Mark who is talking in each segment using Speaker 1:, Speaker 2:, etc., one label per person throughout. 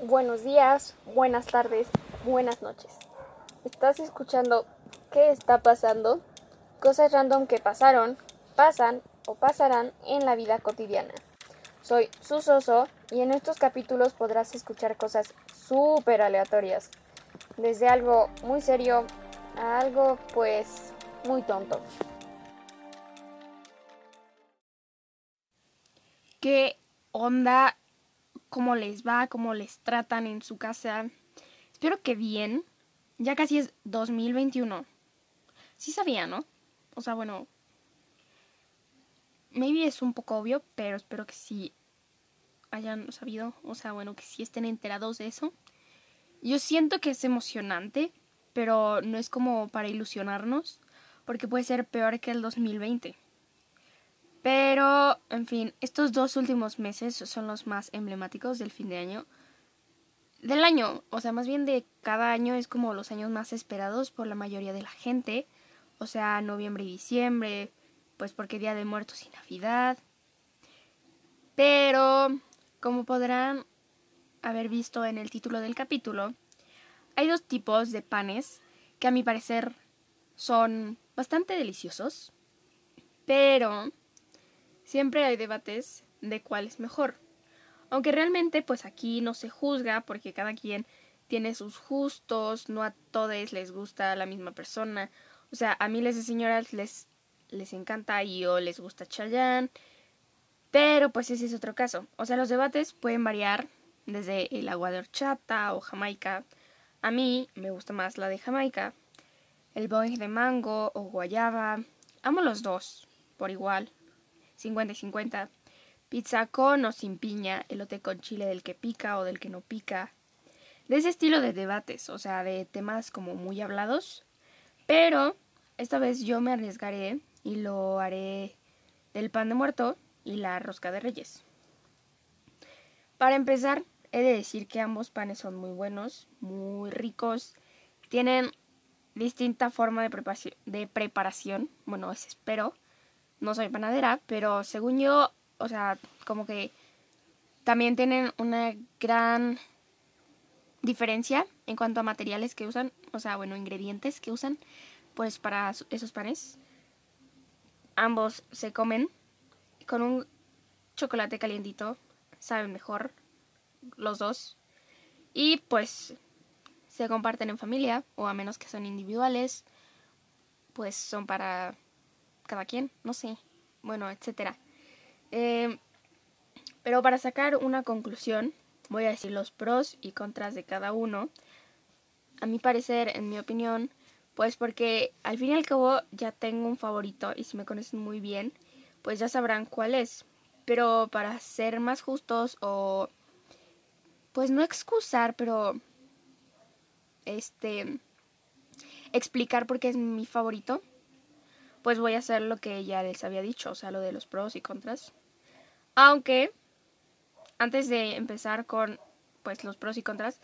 Speaker 1: buenos días, buenas tardes, buenas noches. Estás escuchando ¿Qué está pasando? Cosas random que pasaron, pasan o pasarán en la vida cotidiana. Soy Susoso y en estos capítulos podrás escuchar cosas súper aleatorias, desde algo muy serio a algo pues muy tonto.
Speaker 2: ¿Qué onda? ¿Cómo les va? ¿Cómo les tratan en su casa? Espero que bien. Ya casi es 2021. Sí sabía, ¿no? O sea, bueno. Maybe es un poco obvio, pero espero que sí hayan sabido. O sea, bueno, que sí estén enterados de eso. Yo siento que es emocionante, pero no es como para ilusionarnos, porque puede ser peor que el 2020. Pero, en fin, estos dos últimos meses son los más emblemáticos del fin de año. Del año, o sea, más bien de cada año es como los años más esperados por la mayoría de la gente. O sea, noviembre y diciembre, pues porque Día de Muertos y Navidad. Pero, como podrán haber visto en el título del capítulo, hay dos tipos de panes que a mi parecer son bastante deliciosos. Pero siempre hay debates de cuál es mejor. Aunque realmente pues aquí no se juzga porque cada quien tiene sus gustos, no a todos les gusta la misma persona. O sea, a miles de señoras les, les encanta y o les gusta Chayanne. Pero pues ese es otro caso. O sea, los debates pueden variar desde el agua de horchata o jamaica. A mí me gusta más la de jamaica. El boing de mango o guayaba. Amo los dos, por igual. 50 y 50. Pizza con o sin piña, elote con chile del que pica o del que no pica. De ese estilo de debates, o sea, de temas como muy hablados. Pero esta vez yo me arriesgaré y lo haré del pan de muerto y la rosca de reyes. Para empezar, he de decir que ambos panes son muy buenos, muy ricos, tienen distinta forma de preparación, bueno, eso espero no soy panadera, pero según yo, o sea, como que también tienen una gran diferencia en cuanto a materiales que usan, o sea, bueno, ingredientes que usan, pues para esos panes. Ambos se comen con un chocolate calientito, saben mejor los dos. Y pues se comparten en familia, o a menos que son individuales, pues son para cada quien, no sé, bueno, etcétera. Eh, pero para sacar una conclusión, voy a decir los pros y contras de cada uno. A mi parecer, en mi opinión, pues porque al fin y al cabo ya tengo un favorito y si me conocen muy bien, pues ya sabrán cuál es. Pero para ser más justos o pues no excusar, pero este explicar por qué es mi favorito, pues voy a hacer lo que ya les había dicho, o sea, lo de los pros y contras. Aunque, antes de empezar con, pues, los pros y contras,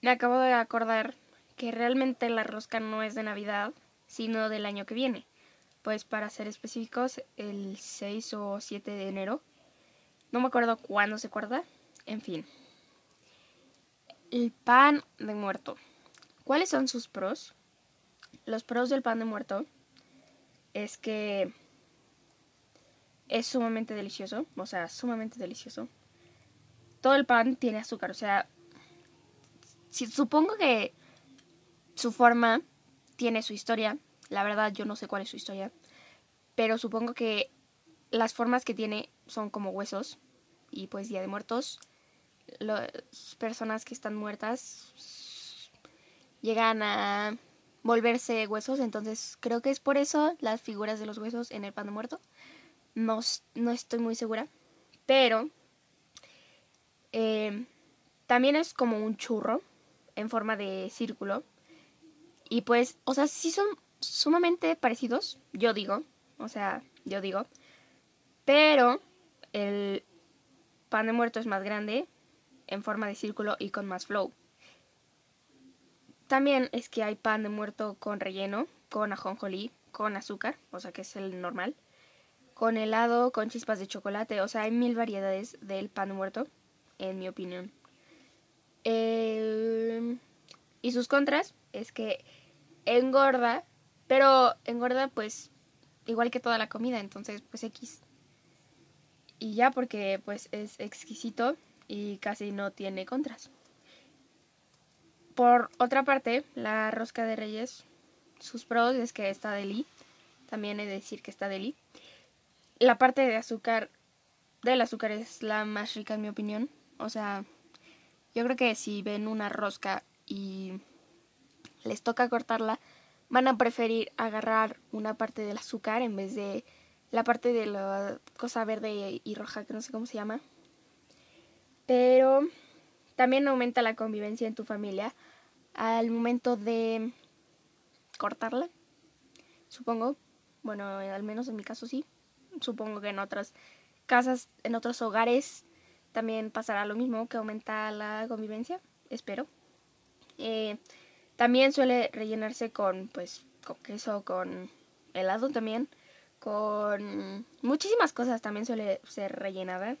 Speaker 2: me acabo de acordar que realmente la rosca no es de Navidad, sino del año que viene. Pues para ser específicos, el 6 o 7 de enero. No me acuerdo cuándo se acuerda. En fin. El pan de muerto. ¿Cuáles son sus pros? Los pros del pan de muerto es que es sumamente delicioso, o sea, sumamente delicioso. Todo el pan tiene azúcar, o sea, supongo que su forma tiene su historia. La verdad, yo no sé cuál es su historia, pero supongo que las formas que tiene son como huesos y pues Día de Muertos. Las personas que están muertas llegan a volverse huesos, entonces creo que es por eso las figuras de los huesos en el pan de muerto. No, no estoy muy segura, pero eh, también es como un churro en forma de círculo. Y pues, o sea, sí son sumamente parecidos, yo digo, o sea, yo digo, pero el pan de muerto es más grande en forma de círculo y con más flow. También es que hay pan de muerto con relleno, con ajonjolí, con azúcar, o sea que es el normal, con helado, con chispas de chocolate, o sea hay mil variedades del pan de muerto, en mi opinión. Eh, y sus contras es que engorda, pero engorda pues igual que toda la comida, entonces pues X. Y ya porque pues es exquisito y casi no tiene contras. Por otra parte, la rosca de reyes, sus pros es que está deli, también he de decir que está deli. La parte de azúcar, del azúcar es la más rica en mi opinión. O sea, yo creo que si ven una rosca y les toca cortarla, van a preferir agarrar una parte del azúcar en vez de la parte de la cosa verde y roja, que no sé cómo se llama. Pero también aumenta la convivencia en tu familia al momento de cortarla, supongo. Bueno, al menos en mi caso sí. Supongo que en otras casas, en otros hogares también pasará lo mismo, que aumenta la convivencia, espero. Eh, también suele rellenarse con, pues, con queso, con helado también, con muchísimas cosas también suele ser rellenada.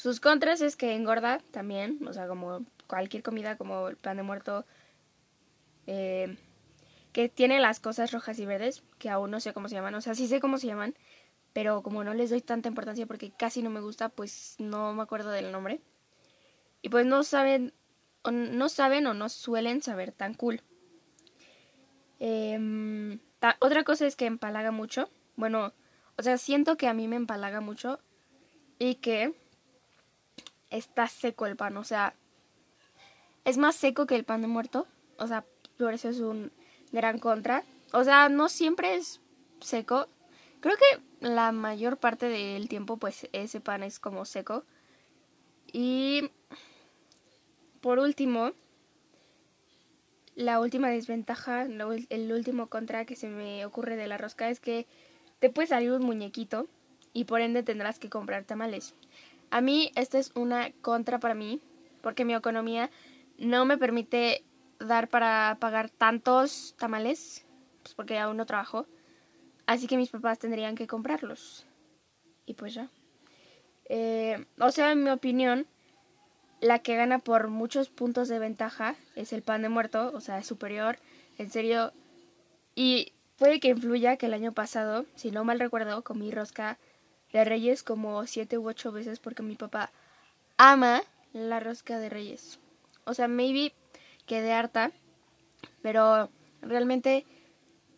Speaker 2: Sus contras es que engorda también, o sea, como cualquier comida, como el pan de muerto, eh, que tiene las cosas rojas y verdes, que aún no sé cómo se llaman, o sea, sí sé cómo se llaman, pero como no les doy tanta importancia porque casi no me gusta, pues no me acuerdo del nombre. Y pues no saben o no saben o no suelen saber tan cool. Em, otra cosa es que empalaga mucho. Bueno, o sea, siento que a mí me empalaga mucho y que está seco el pan. O sea, es más seco que el pan de muerto. O sea, por eso es un gran contra. O sea, no siempre es seco. Creo que la mayor parte del tiempo, pues ese pan es como seco. Y por último, la última desventaja, el último contra que se me ocurre de la rosca es que te puede salir un muñequito y por ende tendrás que comprar tamales. A mí esta es una contra para mí porque mi economía no me permite dar para pagar tantos tamales, pues porque aún no trabajo. Así que mis papás tendrían que comprarlos. Y pues ya. Eh, o sea, en mi opinión, la que gana por muchos puntos de ventaja es el pan de muerto, o sea, es superior, en serio. Y puede que influya que el año pasado, si no mal recuerdo, comí rosca de reyes como siete u ocho veces porque mi papá ama la rosca de reyes. O sea, maybe quedé harta, pero realmente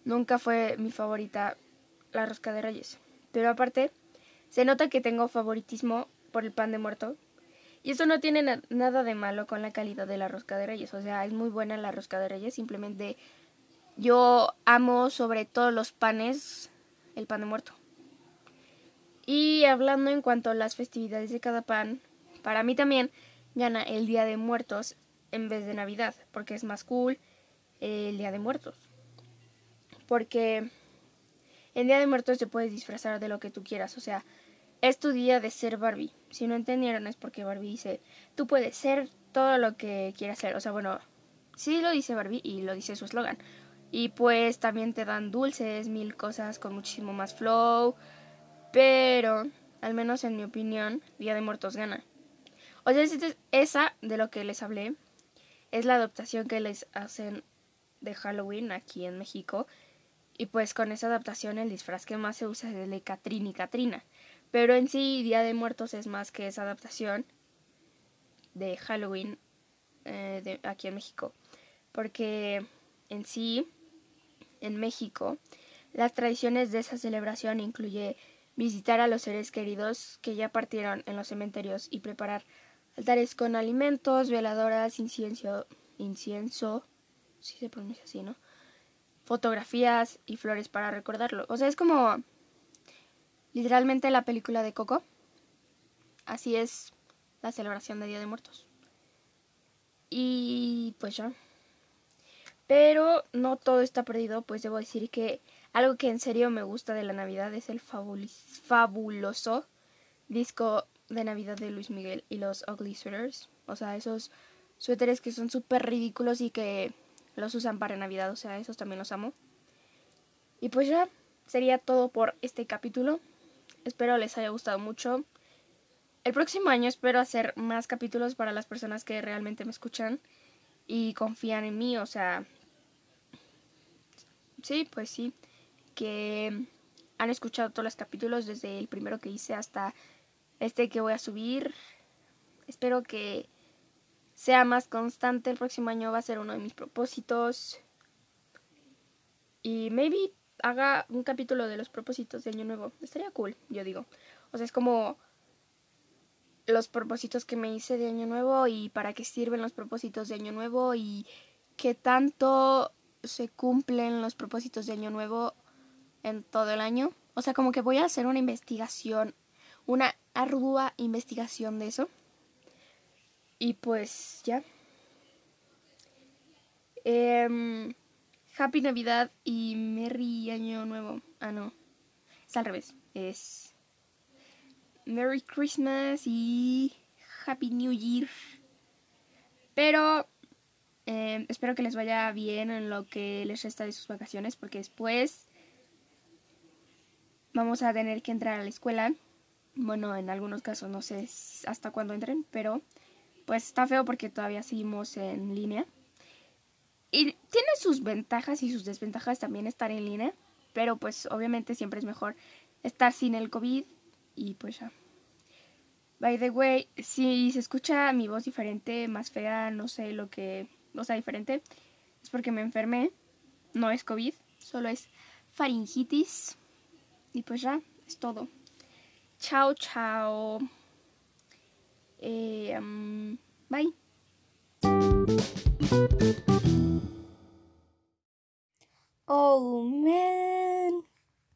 Speaker 2: nunca fue mi favorita la rosca de reyes. Pero aparte, se nota que tengo favoritismo por el pan de muerto, y eso no tiene nada de malo con la calidad de la rosca de reyes. O sea, es muy buena la rosca de reyes. Simplemente yo amo sobre todos los panes el pan de muerto. Y hablando en cuanto a las festividades de cada pan, para mí también gana el Día de Muertos en vez de Navidad, porque es más cool el Día de Muertos. Porque el Día de Muertos te puedes disfrazar de lo que tú quieras, o sea, es tu día de ser Barbie. Si no entendieron es porque Barbie dice, tú puedes ser todo lo que quieras ser. O sea, bueno, sí lo dice Barbie y lo dice su eslogan. Y pues también te dan dulces, mil cosas con muchísimo más flow. Pero, al menos en mi opinión, Día de Muertos gana. O sea, esa de lo que les hablé es la adaptación que les hacen de Halloween aquí en México. Y pues con esa adaptación el disfraz que más se usa es el de Catrín y Katrina. Pero en sí, Día de Muertos es más que esa adaptación de Halloween eh, aquí en México. Porque en sí, en México, las tradiciones de esa celebración incluye visitar a los seres queridos que ya partieron en los cementerios y preparar altares con alimentos, veladoras, incienso, incienso, si se pronuncia así, ¿no? Fotografías y flores para recordarlo. O sea, es como Literalmente la película de Coco. Así es la celebración de Día de Muertos. Y pues ya. Pero no todo está perdido, pues debo decir que algo que en serio me gusta de la Navidad es el fabuloso disco de Navidad de Luis Miguel y los Ugly Sweaters. O sea, esos suéteres que son súper ridículos y que los usan para Navidad. O sea, esos también los amo. Y pues ya, sería todo por este capítulo. Espero les haya gustado mucho. el próximo año espero hacer más capítulos para las personas que realmente me escuchan y confían en mí, o sea, sí, pues sí, que han escuchado todos los capítulos desde el primero que hice hasta este que voy a subir. Espero que sea más constante. El próximo año va a ser uno de mis propósitos. Y maybe haga un capítulo de los propósitos de Año Nuevo. Estaría cool, yo digo. O sea, es como los propósitos que me hice de Año Nuevo y para qué sirven los propósitos de Año Nuevo y qué tanto se cumplen los propósitos de Año Nuevo en todo el año. O sea, como que voy a hacer una investigación, una ardua investigación de eso. Y pues ya. Em, Happy Navidad y Merry Año Nuevo. Ah, no. Es al revés. Es Merry Christmas y Happy New Year. Pero em, espero que les vaya bien en lo que les resta de sus vacaciones porque después vamos a tener que entrar a la escuela. Bueno, en algunos casos no sé hasta cuándo entren, pero pues está feo porque todavía seguimos en línea. Y tiene sus ventajas y sus desventajas también estar en línea, pero pues obviamente siempre es mejor estar sin el COVID y pues ya. By the way, si se escucha mi voz diferente, más fea, no sé lo que, o sea, diferente, es porque me enfermé. No es COVID, solo es faringitis. Y pues ya, es todo. Chao, chao. Eh, bye.
Speaker 1: Oh man.